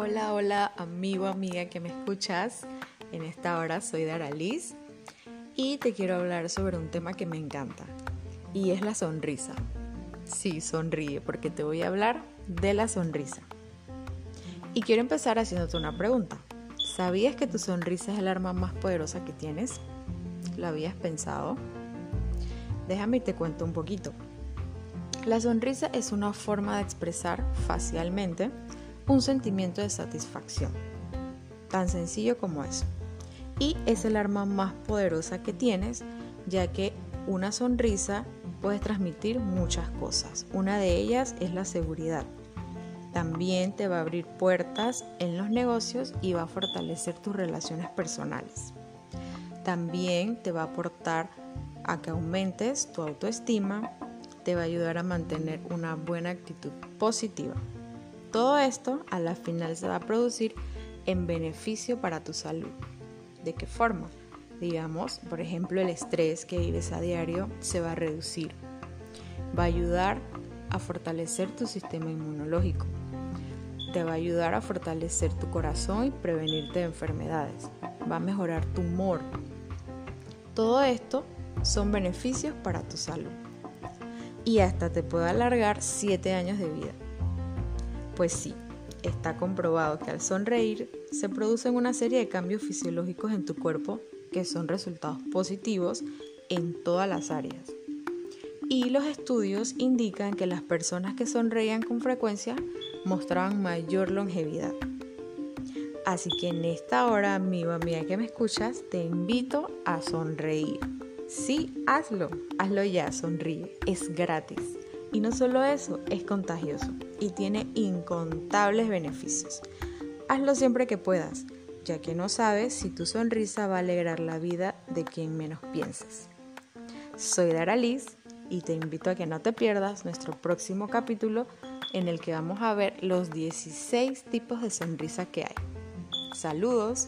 Hola, hola, amigo, amiga que me escuchas. En esta hora soy Dara Liz y te quiero hablar sobre un tema que me encanta y es la sonrisa. Sí, sonríe porque te voy a hablar de la sonrisa. Y quiero empezar haciéndote una pregunta. ¿Sabías que tu sonrisa es el arma más poderosa que tienes? ¿Lo habías pensado? Déjame y te cuento un poquito. La sonrisa es una forma de expresar facialmente un sentimiento de satisfacción. Tan sencillo como eso. Y es el arma más poderosa que tienes, ya que una sonrisa puede transmitir muchas cosas. Una de ellas es la seguridad. También te va a abrir puertas en los negocios y va a fortalecer tus relaciones personales. También te va a aportar a que aumentes tu autoestima, te va a ayudar a mantener una buena actitud positiva. Todo esto a la final se va a producir en beneficio para tu salud. ¿De qué forma? Digamos, por ejemplo, el estrés que vives a diario se va a reducir. Va a ayudar a fortalecer tu sistema inmunológico. Te va a ayudar a fortalecer tu corazón y prevenirte de enfermedades. Va a mejorar tu humor. Todo esto son beneficios para tu salud. Y hasta te puede alargar 7 años de vida. Pues sí, está comprobado que al sonreír se producen una serie de cambios fisiológicos en tu cuerpo que son resultados positivos en todas las áreas. Y los estudios indican que las personas que sonreían con frecuencia mostraban mayor longevidad. Así que en esta hora, amigo, amiga que me escuchas, te invito a sonreír. Sí, hazlo, hazlo ya, sonríe, es gratis. Y no solo eso, es contagioso y tiene incontables beneficios. Hazlo siempre que puedas, ya que no sabes si tu sonrisa va a alegrar la vida de quien menos pienses. Soy Dara Liz y te invito a que no te pierdas nuestro próximo capítulo en el que vamos a ver los 16 tipos de sonrisa que hay. Saludos.